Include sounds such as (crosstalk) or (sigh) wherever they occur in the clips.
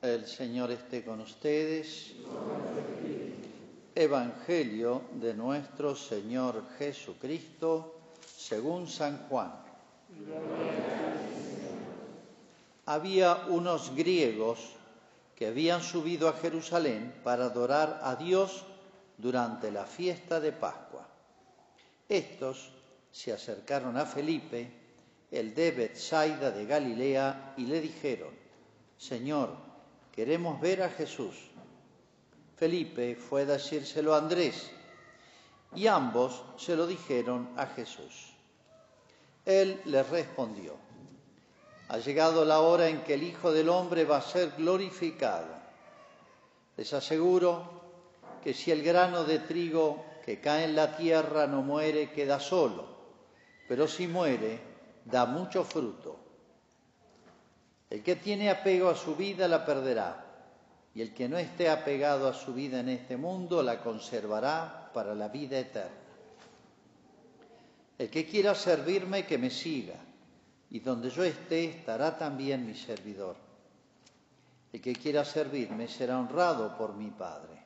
El Señor esté con ustedes. Evangelio de nuestro Señor Jesucristo según San Juan. Había unos griegos que habían subido a Jerusalén para adorar a Dios durante la fiesta de Pascua. Estos se acercaron a Felipe, el de Bethsaida de Galilea, y le dijeron, Señor, queremos ver a Jesús. Felipe fue a decírselo a Andrés, y ambos se lo dijeron a Jesús. Él les respondió, ha llegado la hora en que el Hijo del Hombre va a ser glorificado. Les aseguro que si el grano de trigo que cae en la tierra no muere, queda solo, pero si muere, da mucho fruto. El que tiene apego a su vida la perderá, y el que no esté apegado a su vida en este mundo la conservará para la vida eterna. El que quiera servirme, que me siga, y donde yo esté estará también mi servidor. El que quiera servirme será honrado por mi Padre.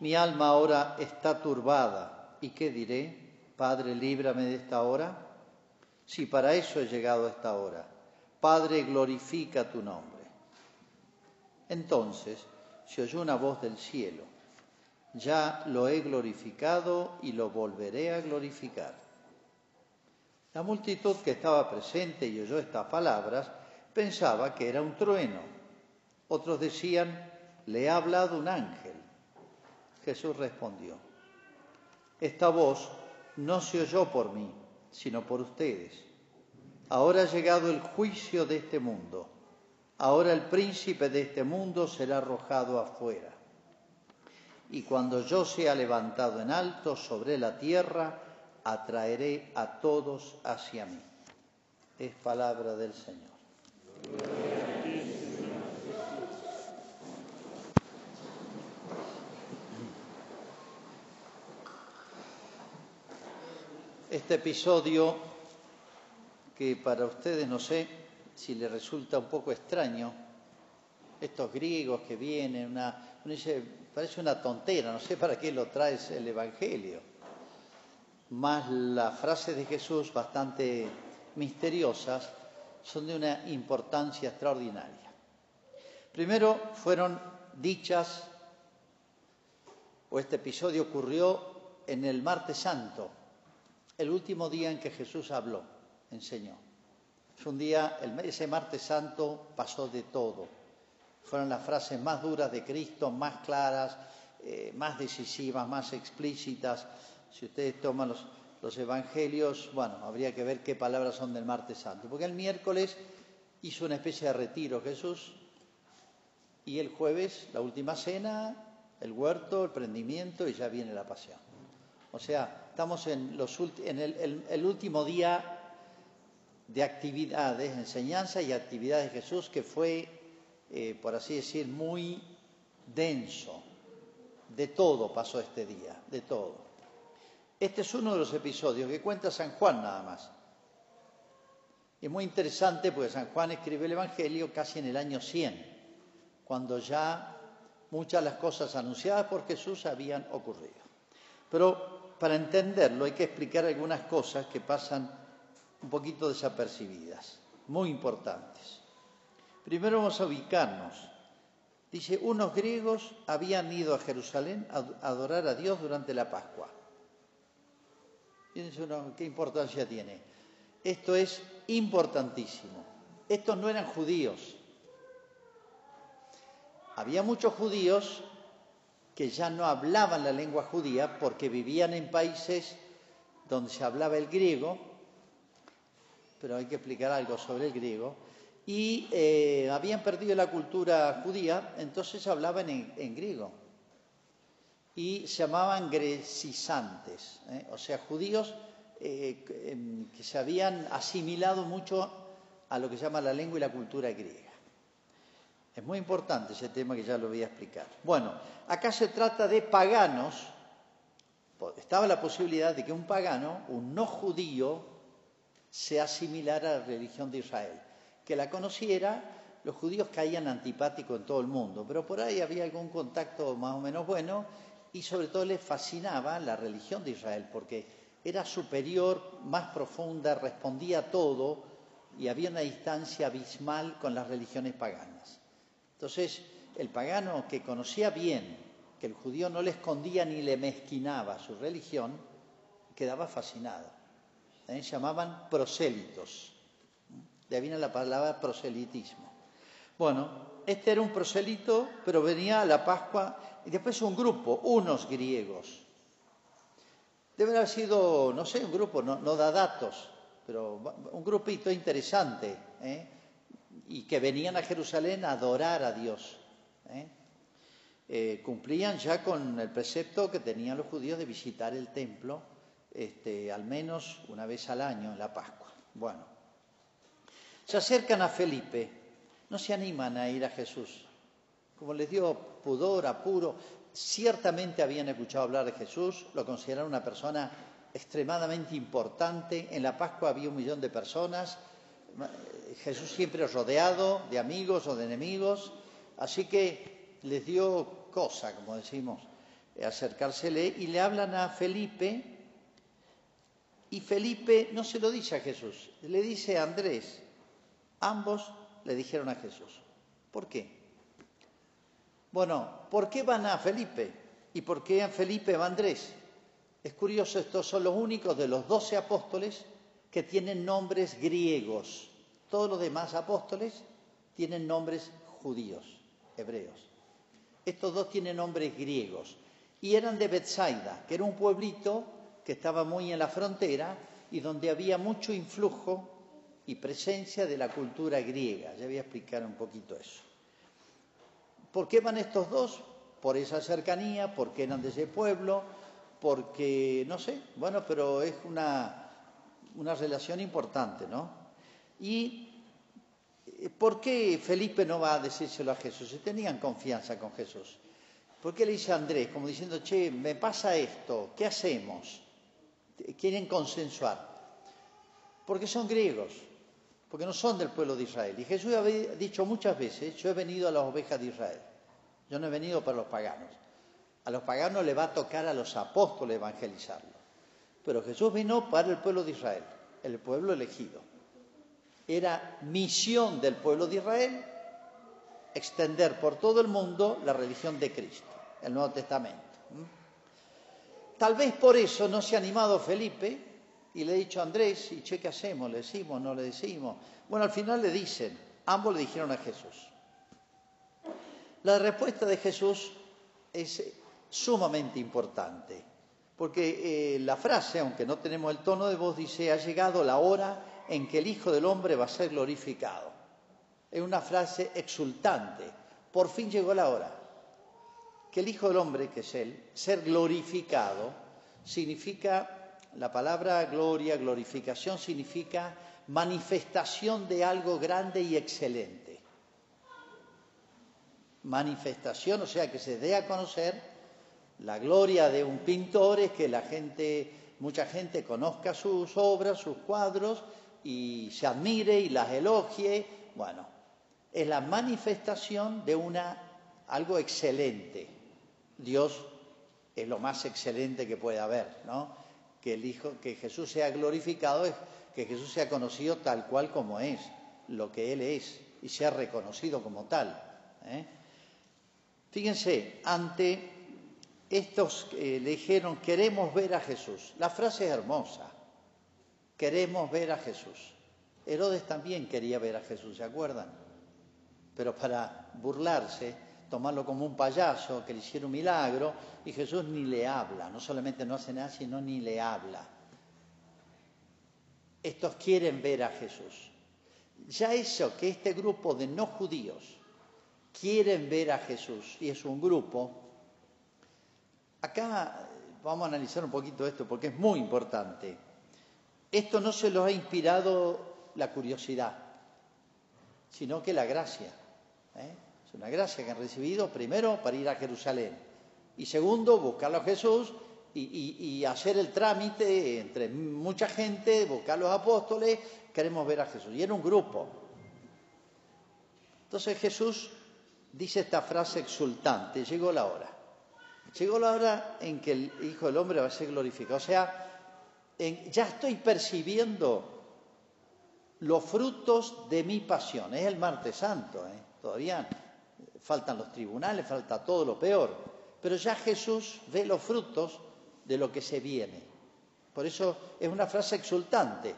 Mi alma ahora está turbada, ¿y qué diré? Padre, líbrame de esta hora. Si para eso he llegado a esta hora. Padre, glorifica tu nombre. Entonces se oyó una voz del cielo. Ya lo he glorificado y lo volveré a glorificar. La multitud que estaba presente y oyó estas palabras pensaba que era un trueno. Otros decían, le ha hablado un ángel. Jesús respondió, esta voz no se oyó por mí, sino por ustedes. Ahora ha llegado el juicio de este mundo. Ahora el príncipe de este mundo será arrojado afuera. Y cuando yo sea levantado en alto sobre la tierra, atraeré a todos hacia mí. Es palabra del Señor. Este episodio, que para ustedes no sé si les resulta un poco extraño, estos griegos que vienen, una, parece una tontera, no sé para qué lo traes el Evangelio. Más las frases de Jesús, bastante misteriosas, son de una importancia extraordinaria. Primero fueron dichas, o este episodio ocurrió en el martes santo, el último día en que Jesús habló, enseñó. Es un día, ese martes santo pasó de todo. Fueron las frases más duras de Cristo, más claras, eh, más decisivas, más explícitas. Si ustedes toman los, evangelios, bueno, habría que ver qué palabras son del martes santo. Porque el miércoles hizo una especie de retiro Jesús y el jueves la última cena, el huerto, el prendimiento y ya viene la pasión. O sea, estamos en, los, en el, último día de actividades, enseñanza y actividades de Jesús que fue, eh, por así decir, muy denso. De todo pasó este día, de todo. Este es uno de los episodios que cuenta San Juan nada más. Es muy interesante porque San Juan escribe el Evangelio casi en el año 100, cuando ya muchas de las cosas anunciadas por Jesús habían ocurrido. Pero para entenderlo hay que explicar algunas cosas que pasan un poquito desapercibidas, muy importantes. Primero vamos a ubicarnos. Dice, unos griegos habían ido a Jerusalén a adorar a Dios durante la Pascua. Fíjense qué importancia tiene. Esto es importantísimo. Estos no eran judíos. Había muchos judíos que ya no hablaban la lengua judía porque vivían en países donde se hablaba el griego, pero hay que explicar algo sobre el griego, y eh, habían perdido la cultura judía, entonces hablaban en, griego. Y se llamaban grecisantes, ¿eh? o sea, judíos eh, em, que se habían asimilado mucho a lo que se llama la lengua y la cultura griega. Es muy importante ese tema que ya lo voy a explicar. Bueno, acá se trata de paganos. Estaba la posibilidad de que un pagano, un no judío, se asimilara a la religión de Israel, que la conociera los judíos caían antipáticos en todo el mundo, pero por ahí había algún contacto más o menos bueno y sobre todo les fascinaba la religión de Israel porque era superior, más profunda, respondía a todo y había una distancia abismal con las religiones paganas. Entonces, el pagano que conocía bien que el judío no le escondía ni le mezquinaba su religión, quedaba fascinado. También llamaban prosélitos. De ahí viene la palabra proselitismo. Bueno, este era un proselito, pero venía a la Pascua y después un grupo, unos griegos. Debe haber sido, no sé, un grupo, no, da datos, pero un grupito interesante, ¿eh? y que venían a Jerusalén a adorar a Dios. ¿eh? Eh, cumplían ya con el precepto que tenían los judíos de visitar el templo este, al menos una vez al año en la Pascua. Bueno, se acercan a Felipe, no se animan a ir a Jesús. Como les dio pudor, apuro, ciertamente habían escuchado hablar de Jesús, lo consideraron una persona extremadamente importante. En la Pascua había un millón de personas, Jesús siempre rodeado de amigos o de enemigos, así que les dio cosa, como decimos, acercársele y le hablan a Felipe y Felipe no se lo dice a Jesús, le dice a Andrés. Ambos le dijeron a Jesús. ¿Por qué? Bueno, ¿por qué van a Felipe? ¿Y por qué a Felipe va Andrés? Es curioso, estos son los únicos de los doce apóstoles que tienen nombres griegos. Todos los demás apóstoles tienen nombres judíos, hebreos. Estos dos tienen nombres griegos. Y eran de Bethsaida, que era un pueblito que estaba muy en la frontera y donde había mucho influjo y presencia de la cultura griega. Ya voy a explicar un poquito eso. ¿Por qué van estos dos? Por esa cercanía, porque eran de ese pueblo, porque, no sé, bueno, pero es una, una relación importante, ¿no? Y eh, ¿por qué Felipe no va a decírselo a Jesús? Si tenían confianza con Jesús. ¿Por qué le dice a Andrés, como diciendo, che, me pasa esto, ¿qué hacemos? Quieren consensuar, porque son griegos, porque no son del pueblo de Israel. Y Jesús había dicho muchas veces, yo he venido a las ovejas de Israel, yo no he venido para los paganos. A los paganos le va a tocar a los apóstoles evangelizarlo. Pero Jesús vino para el pueblo de Israel, el pueblo elegido. Era misión del pueblo de Israel extender por todo el mundo la religión de Cristo, el Nuevo Testamento. Tal vez por eso no se ha animado Felipe y le ha dicho a Andrés, y che, ¿qué hacemos? ¿Le decimos? ¿No le decimos? Bueno, al final le dicen, ambos le dijeron a Jesús. La respuesta de Jesús es sumamente importante, porque eh, la frase, aunque no tenemos el tono de voz, dice, ha llegado la hora en que el Hijo del Hombre va a ser glorificado. Es una frase exultante, por fin llegó la hora que el Hijo del Hombre, que es Él, ser glorificado, significa, la palabra gloria, glorificación, significa manifestación de algo grande y excelente. Manifestación, o sea, que se dé a conocer la gloria de un pintor es que la gente, mucha gente conozca sus obras, sus cuadros y se admire y las elogie. Bueno, es la manifestación de una algo excelente. Dios es lo más excelente que puede haber, ¿no? Que Jesús sea glorificado es que Jesús sea conocido tal cual como es, lo que Él es, y sea reconocido como tal. ¿eh? Fíjense, ante estos que le dijeron, queremos ver a Jesús. La frase es hermosa, queremos ver a Jesús. Herodes también quería ver a Jesús, ¿se acuerdan? Pero para burlarse, tomarlo como un payaso, que le hiciera un milagro, y Jesús ni le habla, no solamente no hace nada, sino ni le habla. Estos quieren ver a Jesús. Ya eso, que este grupo de no judíos quieren ver a Jesús, y es un grupo, acá vamos a analizar un poquito esto porque es muy importante. Esto no se los ha inspirado la curiosidad, sino que la gracia. ¿eh? Una gracia que han recibido, primero, para ir a Jerusalén. Y segundo, buscarlo a Jesús y, hacer el trámite entre mucha gente, buscar a los apóstoles, queremos ver a Jesús. Y era un grupo. Entonces Jesús dice esta frase exultante, llegó la hora. Llegó la hora en que el Hijo del Hombre va a ser glorificado. O sea, ya estoy percibiendo los frutos de mi pasión. Es el martes santo, ¿eh? todavía faltan los tribunales, falta todo lo peor. Pero ya Jesús ve los frutos de lo que se viene. Por eso es una frase exultante.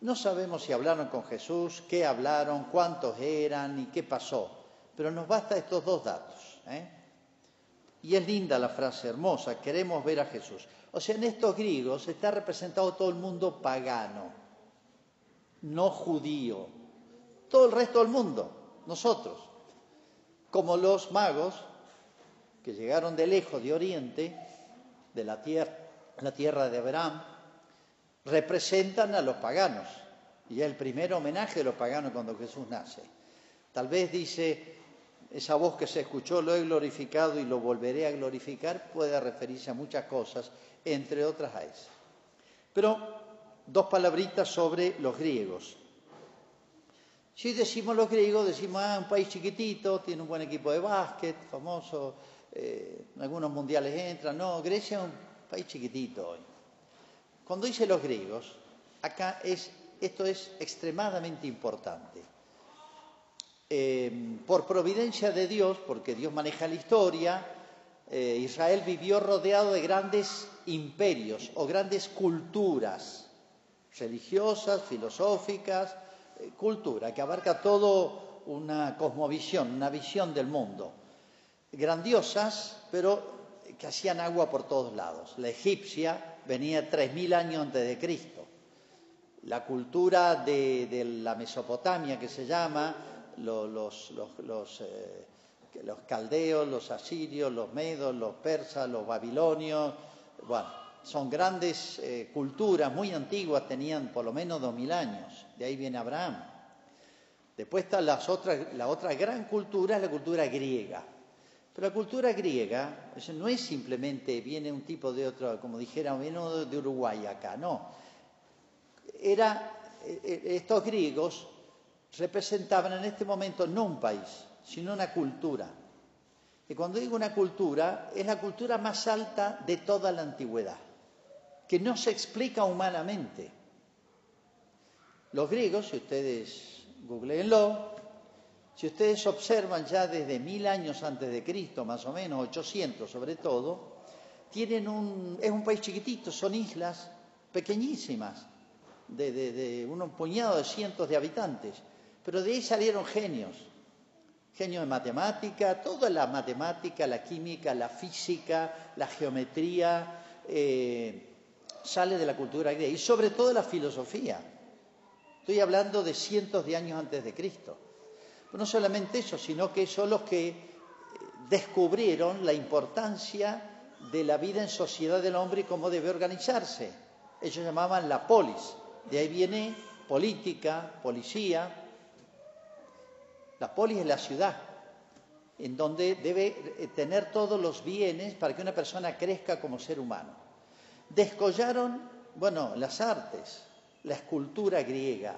No sabemos si hablaron con Jesús, qué hablaron, cuántos eran y qué pasó, pero nos basta estos dos datos. ¿eh? Y es linda la frase hermosa, queremos ver a Jesús. O sea, en estos griegos está representado todo el mundo pagano, no judío, todo el resto del mundo, nosotros, como los magos que llegaron de lejos, de Oriente, de la tierra, la tierra de Abraham, representan a los paganos. Y es el primer homenaje de los paganos cuando Jesús nace. Tal vez dice, esa voz que se escuchó, lo he glorificado y lo volveré a glorificar, puede referirse a muchas cosas, entre otras a esa. Pero dos palabritas sobre los griegos. Si decimos los griegos, decimos, ah, un país chiquitito, tiene un buen equipo de básquet, famoso, eh, algunos mundiales entran. No, Grecia es un país chiquitito hoy. Cuando dice los griegos, acá es, esto es extremadamente importante. Eh, por providencia de Dios, porque Dios maneja la historia, eh, Israel vivió rodeado de grandes imperios o grandes culturas religiosas, filosóficas, cultura que abarca todo una cosmovisión, una visión del mundo. Grandiosas, pero que hacían agua por todos lados. La egipcia venía 3.000 años antes de Cristo. La cultura de, la Mesopotamia, que se llama, los, eh, los, caldeos, los asirios, los medos, los persas, los babilonios, bueno, son grandes eh, culturas muy antiguas, tenían por lo menos 2.000 años. De ahí viene Abraham. Después está las otras, la otra gran cultura, es la cultura griega pero la cultura griega no es simplemente, viene un tipo de otro, como dijera, viene de Uruguay acá, no. Era, eh, eh, estos griegos representaban en este momento no un país, sino una cultura. Y cuando digo una cultura, es la cultura más alta de toda la antigüedad, que no se explica humanamente. Los griegos, si ustedes googleenlo, si ustedes observan ya desde mil años antes de Cristo, más o menos, 800 sobre todo, tienen un, es un país chiquitito, son islas pequeñísimas, de, de, un puñado de cientos de habitantes, pero de ahí salieron genios, genios de matemática, toda la matemática, la química, la física, la geometría, eh, sale de la cultura griega y sobre todo la filosofía. Estoy hablando de cientos de años antes de Cristo no solamente eso, sino que son los que eh, descubrieron la importancia de la vida en sociedad del hombre y cómo debe organizarse. Ellos llamaban la polis. De ahí viene política, policía. La polis es la ciudad, en donde debe eh, tener todos los bienes para que una persona crezca como ser humano. Descollaron, bueno, las artes, la escultura griega,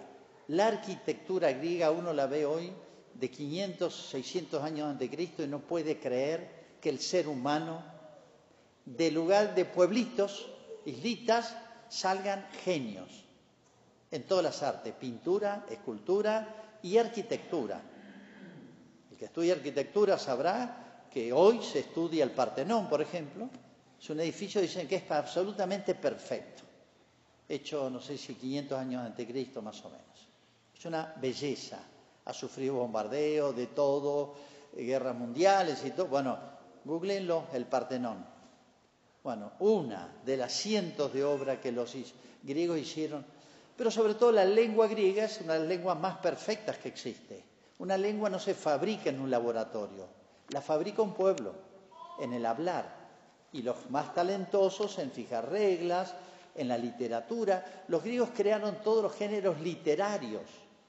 la arquitectura griega, uno la ve hoy de 500, 600 años antes de Cristo y no puede creer que el ser humano, de lugar de pueblitos, islitas, salgan genios en todas las artes, pintura, escultura y arquitectura. El que estudia arquitectura sabrá que hoy se estudia el Partenón, por ejemplo, es un edificio, dicen que es absolutamente perfecto, hecho, no sé si 500 años antes de Cristo más o menos. Es una belleza, ha sufrido bombardeos de todo, eh, guerras mundiales y todo. Bueno, googleenlo, el Partenón. Bueno, una de las cientos de obras que los griegos hicieron, pero sobre todo la lengua griega es una de las lenguas más perfectas que existe. Una lengua no se fabrica en un laboratorio, la fabrica un pueblo, en el hablar. Y los más talentosos en fijar reglas, en la literatura. Los griegos crearon todos los géneros literarios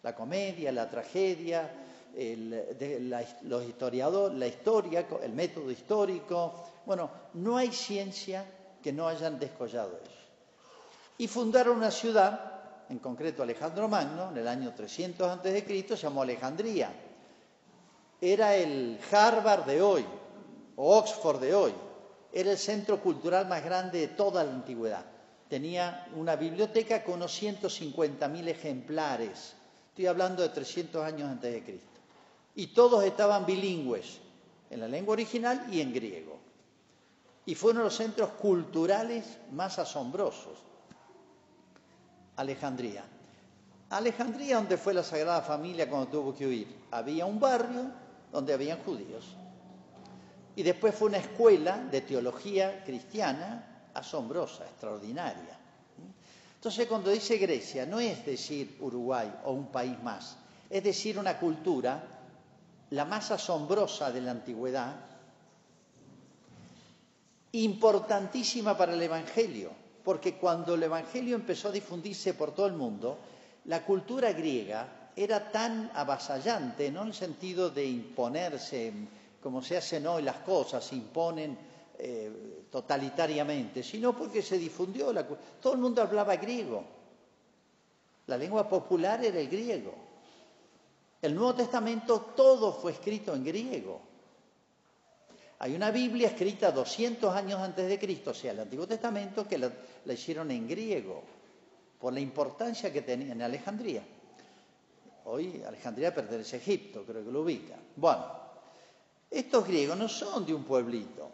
la comedia, la tragedia, la, los historiadores, la historia, el método histórico. Bueno, no hay ciencia que no hayan descollado eso. Y fundaron una ciudad, en concreto Alejandro Magno, en el año 300 a.C., llamó Alejandría. era el Harvard de hoy, o Oxford de hoy. Era el centro cultural más grande de toda la antigüedad. Tenía una biblioteca con unos 150.000 ejemplares. Estoy hablando de 300 años antes de Cristo. Y todos estaban bilingües, en la lengua original y en griego. Y fue uno de los centros culturales más asombrosos. Alejandría. Alejandría, donde fue la Sagrada Familia cuando tuvo que huir, había un barrio donde habían judíos. Y después fue una escuela de teología cristiana asombrosa, extraordinaria. Entonces cuando dice Grecia, no es decir Uruguay o un país más, es decir una cultura, la más asombrosa de la antigüedad, importantísima para el Evangelio, porque cuando el Evangelio empezó a difundirse por todo el mundo, la cultura griega era tan avasallante, no en el sentido de imponerse, como se hacen hoy las cosas, se imponen eh, totalitariamente, sino porque se difundió la Todo el mundo hablaba griego. La lengua popular era el griego. El Nuevo Testamento todo fue escrito en griego. Hay una Biblia escrita 200 años antes de Cristo, o sea, el Antiguo Testamento, que la, la hicieron en griego, por la importancia que tenía en Alejandría. Hoy Alejandría pertenece a Egipto, creo que lo ubica. Bueno, estos griegos no son de un pueblito,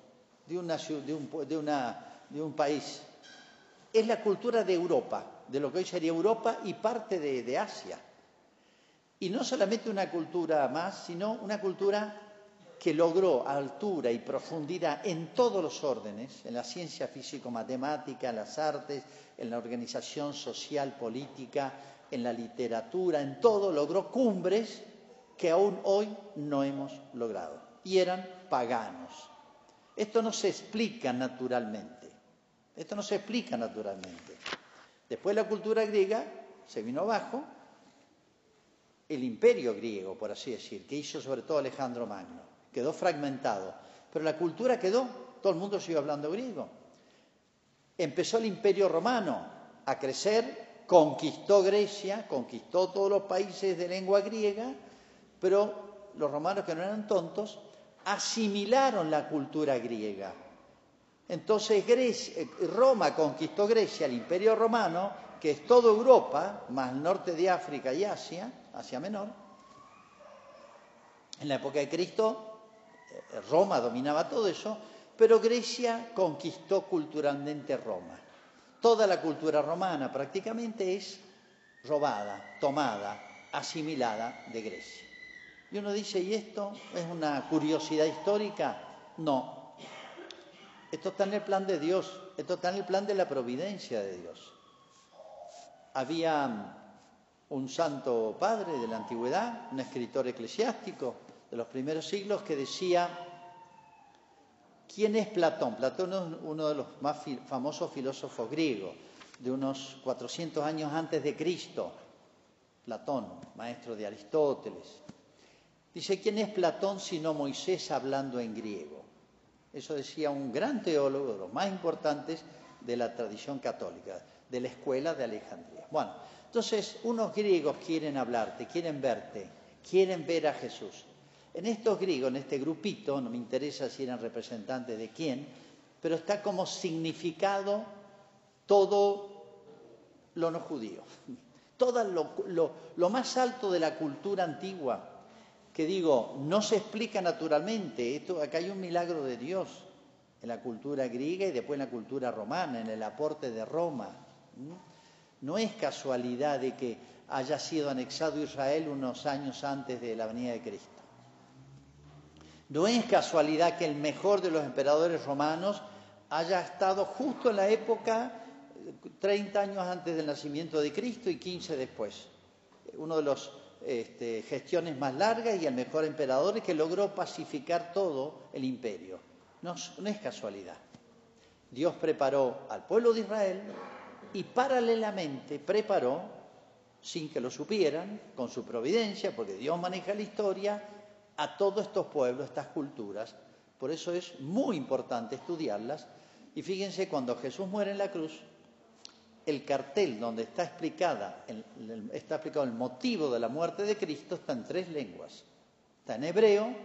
de, una, un, de, una, de un país. Es la cultura de Europa, de lo que hoy sería Europa y parte de, de Asia. Y no solamente una cultura más, sino una cultura que logró altura y profundidad en todos los órdenes, en la ciencia físico-matemática, en las artes, en la organización social, política, en la literatura, en todo, logró cumbres que aún hoy no hemos logrado. Y eran paganos. Esto no se explica naturalmente. Esto no se explica naturalmente. Después la cultura griega se vino abajo, el imperio griego, por así decir, que hizo sobre todo Alejandro Magno quedó fragmentado. Pero la cultura quedó, todo el mundo siguió hablando griego. Empezó el imperio romano a crecer, conquistó Grecia, conquistó todos los países de lengua griega, pero los romanos que no eran tontos, asimilaron la cultura griega. Entonces Roma conquistó Grecia, el imperio romano, que es toda Europa, más el norte de África y Asia, Asia Menor. En la época de Cristo Roma dominaba todo eso, pero Grecia conquistó culturalmente Roma. Toda la cultura romana prácticamente es robada, tomada, asimilada de Grecia. Y uno dice, ¿y esto es una curiosidad histórica? No. Esto está en el plan de Dios, esto está en el plan de la providencia de Dios. Había un santo padre de la antigüedad, un escritor eclesiástico, de los primeros siglos que decía, ¿quién es Platón? Platón es uno de los más famosos filósofos griegos, de unos 400 años antes de Cristo. Platón, maestro de Aristóteles. Dice, ¿quién es Platón sino Moisés hablando en griego? Eso decía un gran teólogo, de los más importantes de la tradición católica, de la escuela de Alejandría. Bueno, entonces unos griegos quieren hablarte, quieren verte, quieren ver a Jesús. En estos griegos, en este grupito, no me interesa si eran representantes de quién, pero está como significado todo lo no judío, (laughs) todo lo, más alto de la cultura antigua, que digo, no se explica naturalmente, esto, acá hay un milagro de Dios en la cultura griega y después en la cultura romana, en el aporte de Roma. No es casualidad de que haya sido anexado Israel unos años antes de la venida de Cristo. No es casualidad que el mejor de los emperadores romanos haya estado justo en la época 30 años antes del nacimiento de Cristo y 15 después. Uno de las este, gestiones más largas y el mejor emperador que logró pacificar todo el imperio. No, no es casualidad. Dios preparó al pueblo de Israel y paralelamente preparó, sin que lo supieran, con su providencia, porque Dios maneja la historia, a todos estos pueblos, estas culturas. Por eso es muy importante estudiarlas. Y fíjense, cuando Jesús muere en la cruz, el cartel donde está, explicada, está explicado el motivo de la muerte de Cristo está en tres lenguas. Está en hebreo,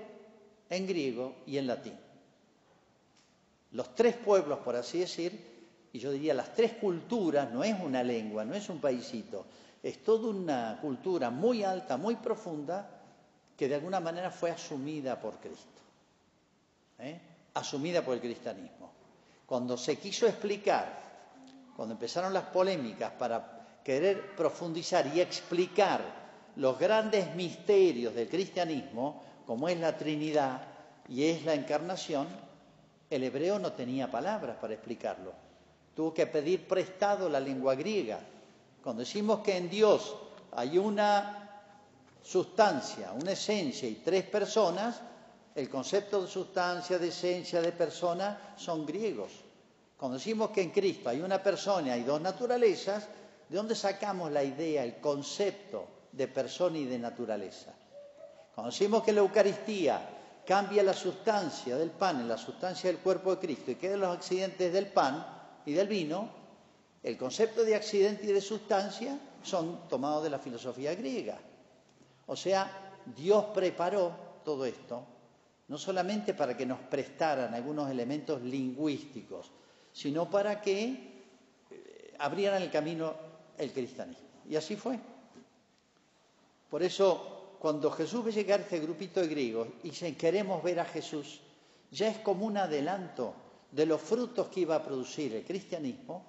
en griego y en latín. Los tres pueblos, por así decir, y yo diría las tres culturas, no es una lengua, no es un paisito, es toda una cultura muy alta, muy profunda, que de alguna manera fue asumida por Cristo, ¿eh? asumida por el cristianismo. Cuando se quiso explicar, cuando empezaron las polémicas para querer profundizar y explicar los grandes misterios del cristianismo, como es la Trinidad y es la encarnación, el hebreo no tenía palabras para explicarlo. Tuvo que pedir prestado la lengua griega. Cuando decimos que en Dios hay una sustancia, una esencia y tres personas, el concepto de sustancia, de esencia, de persona son griegos. Cuando decimos que en Cristo hay una persona y dos naturalezas, ¿de dónde sacamos la idea, el concepto de persona y de naturaleza? Cuando decimos que la Eucaristía cambia la sustancia del pan en la sustancia del cuerpo de Cristo y quedan los accidentes del pan y del vino, el concepto de accidente y de sustancia son tomados de la filosofía griega. O sea, Dios preparó todo esto no solamente para que nos prestaran algunos elementos lingüísticos, sino para que eh, abrieran el camino el cristianismo. Y así fue. Por eso, cuando Jesús ve llegar este grupito de griegos y dicen queremos ver a Jesús, ya es como un adelanto de los frutos que iba a producir el cristianismo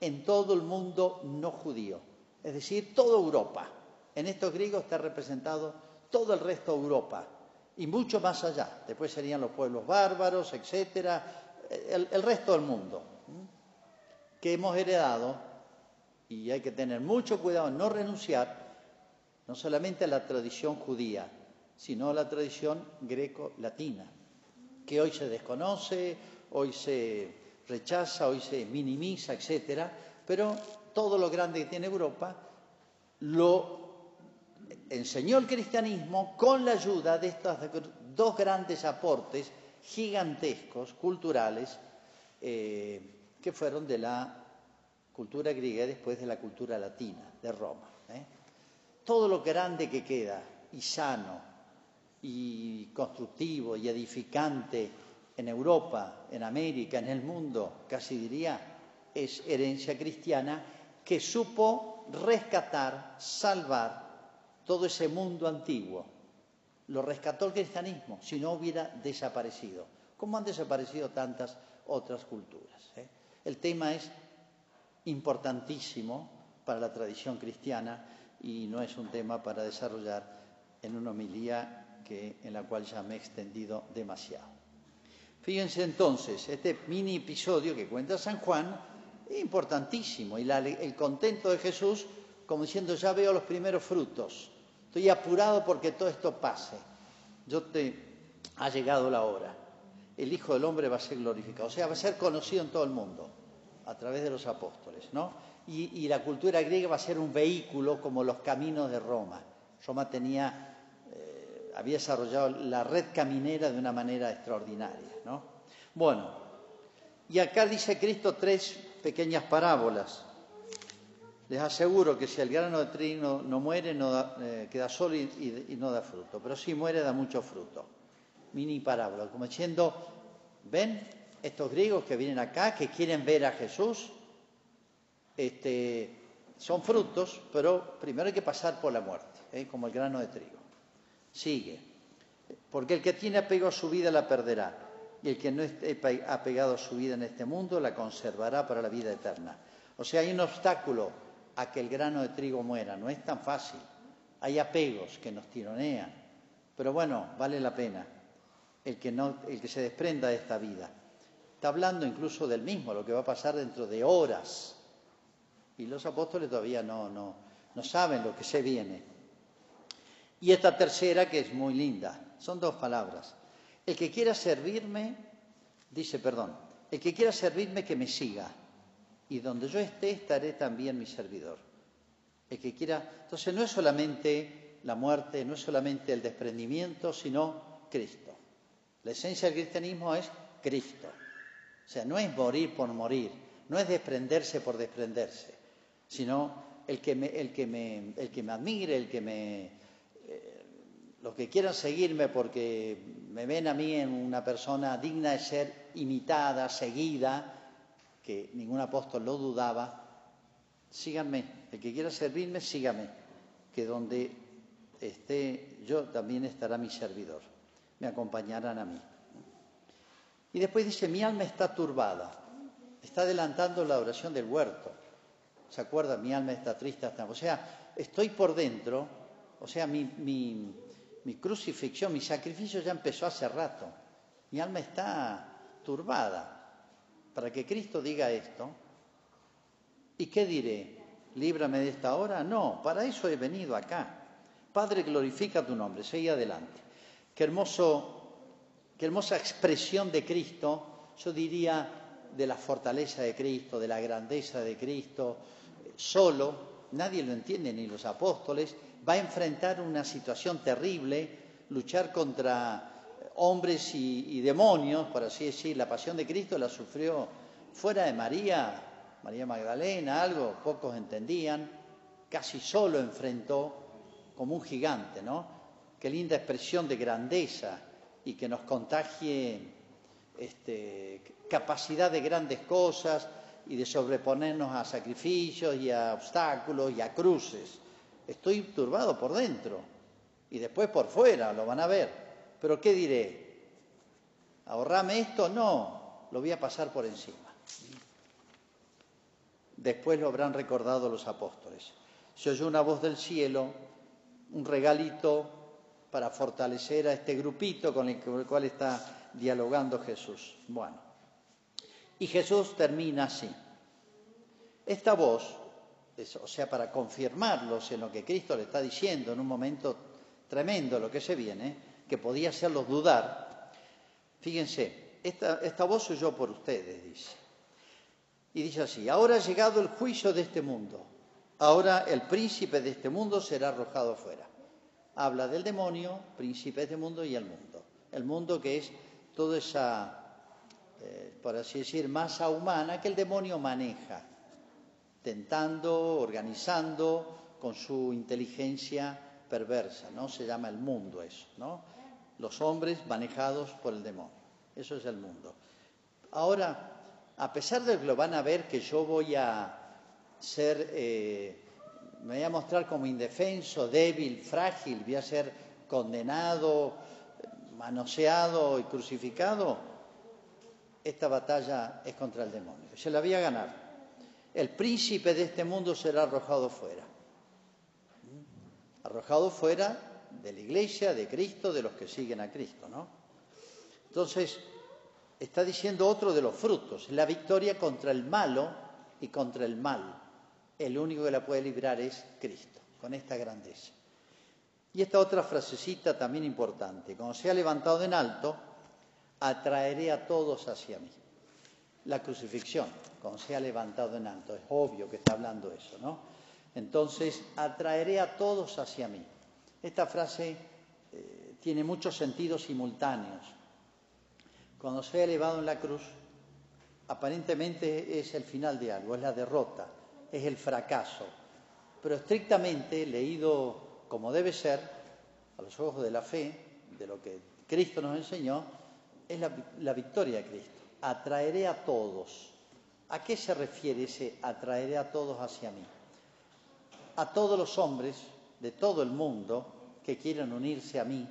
en todo el mundo no judío, es decir, toda Europa. En estos griegos está representado todo el resto de Europa y mucho más allá. Después serían los pueblos bárbaros, etcétera, el, resto del mundo, que hemos heredado, y hay que tener mucho cuidado en no renunciar, no solamente a la tradición judía, sino a la tradición greco-latina, que hoy se desconoce, hoy se rechaza, hoy se minimiza, etcétera, pero todo lo grande que tiene Europa lo enseñó el cristianismo con la ayuda de estos dos grandes aportes gigantescos, culturales, eh, que fueron de la cultura griega y después de la cultura latina, de Roma. ¿eh? Todo lo grande que queda, y sano, y constructivo, y edificante en Europa, en América, en el mundo, casi diría, es herencia cristiana que supo rescatar, salvar todo ese mundo antiguo lo rescató el cristianismo, si no hubiera desaparecido, como han desaparecido tantas otras culturas. ¿eh? El tema es importantísimo para la tradición cristiana y no es un tema para desarrollar en una homilía que, en la cual ya me he extendido demasiado. Fíjense entonces, este mini episodio que cuenta San Juan importantísimo y el contento de Jesús como diciendo ya veo los primeros frutos Estoy apurado porque todo esto pase. Yo te ha llegado la hora. El Hijo del Hombre va a ser glorificado, o sea, va a ser conocido en todo el mundo a través de los apóstoles, ¿no? Y, la cultura griega va a ser un vehículo como los caminos de Roma. Roma tenía, eh, había desarrollado la red caminera de una manera extraordinaria, ¿no? Bueno, y acá dice Cristo tres pequeñas parábolas les aseguro que si el grano de trigo no, muere, eh, queda solo y, no da fruto. Pero si muere, da mucho fruto. Mini parábola, como diciendo, ven estos griegos que vienen acá, que quieren ver a Jesús, este, son frutos, pero primero hay que pasar por la muerte, ¿eh? como el grano de trigo. Sigue. Porque el que tiene apego a su vida la perderá, y el que no esté apegado a su vida en este mundo la conservará para la vida eterna. O sea, hay un obstáculo a que el grano de trigo muera. No es tan fácil. Hay apegos que nos tironean. Pero bueno, vale la pena el que, no, el que se desprenda de esta vida. Está hablando incluso del mismo, lo que va a pasar dentro de horas. Y los apóstoles todavía no, no, no saben lo que se viene. Y esta tercera, que es muy linda, son dos palabras. El que quiera servirme, dice, perdón, el que quiera servirme, que me siga y donde yo esté estaré también mi servidor. El que quiera, entonces no es solamente la muerte, no es solamente el desprendimiento, sino Cristo. La esencia del cristianismo es Cristo. O sea, no es morir por morir, no es desprenderse por desprenderse, sino el que me, el que me, el que me admire, el que me, eh, los que quieran seguirme porque me ven a mí en una persona digna de ser imitada, seguida, que ningún apóstol lo dudaba, síganme. El que quiera servirme, sígame. Que donde esté yo, también estará mi servidor. Me acompañarán a mí. Y después dice, mi alma está turbada. Está adelantando la oración del huerto. ¿Se acuerda? Mi alma está triste. O sea, estoy por dentro, o sea, mi, mi crucifixión, mi sacrificio ya empezó hace rato. Mi alma está turbada. Para que Cristo diga esto, ¿y qué diré? ¿Líbrame de esta hora? No, para eso he venido acá. Padre, glorifica tu nombre, sigue adelante. Qué hermoso, qué hermosa expresión de Cristo, yo diría de la fortaleza de Cristo, de la grandeza de Cristo, solo, nadie lo entiende, ni los apóstoles, va a enfrentar una situación terrible, luchar contra hombres y, demonios, por así decir. La pasión de Cristo la sufrió fuera de María, María Magdalena, algo, pocos entendían, casi solo enfrentó como un gigante, ¿no? Qué linda expresión de grandeza y que nos contagie este, capacidad de grandes cosas y de sobreponernos a sacrificios y a obstáculos y a cruces. Estoy turbado por dentro y después por fuera, lo van a ver. Pero ¿qué diré? ¿Ahorrame esto? No, lo voy a pasar por encima. Después lo habrán recordado los apóstoles. Se oyó una voz del cielo, un regalito para fortalecer a este grupito con el cual está dialogando Jesús. Bueno, y Jesús termina así. Esta voz o sea, para confirmarlos en lo que Cristo le está diciendo en un momento tremendo lo que se viene, que podía hacerlos dudar. Fíjense, esta, esta voz soy yo por ustedes, dice. Y dice así, ahora ha llegado el juicio de este mundo, ahora el príncipe de este mundo será arrojado fuera. Habla del demonio, príncipe de este mundo y el mundo. El mundo que es toda esa, eh, por así decir, masa humana que el demonio maneja tentando, organizando con su inteligencia perversa, ¿no? Se llama el mundo eso, ¿no? Los hombres manejados por el demonio. Eso es el mundo. Ahora, a pesar de que lo van a ver que yo voy a ser, eh, me voy a mostrar como indefenso, débil, frágil, voy a ser condenado, manoseado y crucificado, esta batalla es contra el demonio. Se la voy a ganar el príncipe de este mundo será arrojado fuera. Arrojado fuera de la iglesia, de Cristo, de los que siguen a Cristo, ¿no? Entonces, está diciendo otro de los frutos, la victoria contra el malo y contra el mal. El único que la puede librar es Cristo, con esta grandeza. Y esta otra frasecita también importante, cuando sea levantado en alto, atraeré a todos hacia mí la crucifixión, cuando se ha levantado en alto. Es obvio que está hablando eso, ¿no? Entonces, atraeré a todos hacia mí. Esta frase eh, tiene muchos sentidos simultáneos. Cuando se ha elevado en la cruz, aparentemente es el final de algo, es la derrota, es el fracaso. Pero estrictamente, leído como debe ser, a los ojos de la fe, de lo que Cristo nos enseñó, es la victoria de Cristo atraeré a todos. ¿A qué se refiere ese atraeré a todos hacia mí? A todos los hombres de todo el mundo que quieran unirse a mí.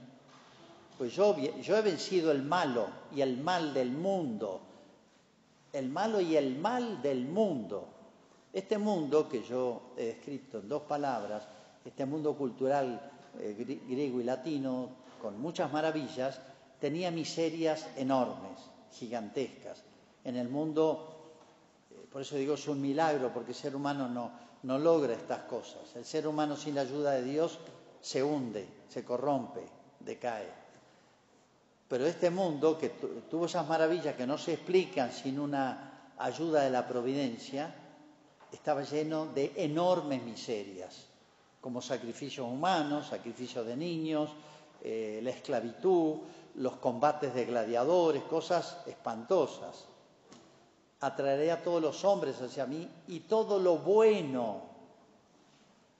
Pues yo, yo he vencido el malo y el mal del mundo. El malo y el mal del mundo. Este mundo que yo he escrito en dos palabras, este mundo cultural eh, griego y latino, con muchas maravillas, tenía miserias enormes gigantescas. En el mundo, por eso digo, es un milagro, porque el ser humano no, no logra estas cosas. El ser humano sin la ayuda de Dios se hunde, se corrompe, decae. Pero este mundo, que tuvo esas maravillas que no se explican sin una ayuda de la providencia, estaba lleno de enormes miserias, como sacrificios humanos, sacrificios de niños, eh, la esclavitud, los combates de gladiadores, cosas espantosas. Atraeré a todos los hombres hacia mí y todo lo bueno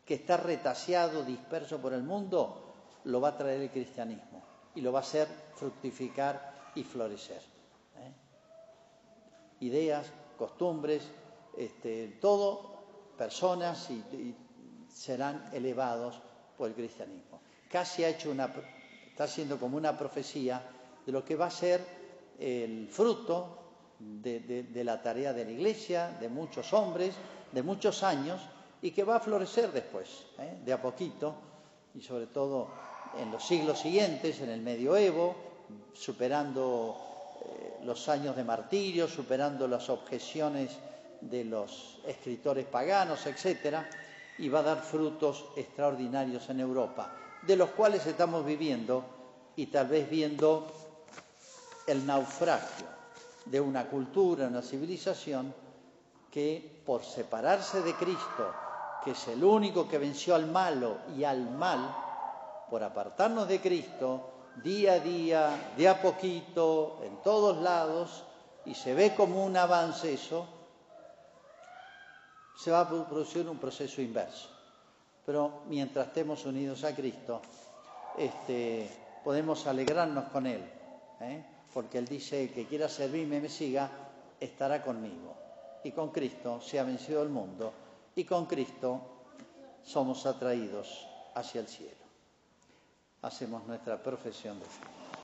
que está retaseado, disperso por el mundo, lo va a traer el cristianismo y lo va a hacer fructificar y florecer. ¿eh? Ideas, costumbres, este, todo, personas y, serán elevados por el cristianismo. Casi ha hecho una, está haciendo como una profecía de lo que va a ser el fruto de, la tarea de la iglesia, de muchos hombres, de muchos años, y que va a florecer después, ¿eh? de a poquito, y sobre todo en los siglos siguientes, en el medioevo, superando eh, los años de martirio, superando las objeciones de los escritores paganos, etcétera, y va a dar frutos extraordinarios en Europa, de los cuales estamos viviendo y tal vez viendo el naufragio de una cultura, una civilización que por separarse de Cristo, que es el único que venció al malo y al mal, por apartarnos de Cristo, día a día, de a poquito, en todos lados, y se ve como un avance eso, se va a producir un proceso inverso. Pero mientras estemos unidos a Cristo, este, podemos alegrarnos con Él, ¿eh? Porque Él dice que quiera servirme me siga, estará conmigo. Y con Cristo se ha vencido el mundo y con Cristo somos atraídos hacia el cielo. Hacemos nuestra profesión de fe.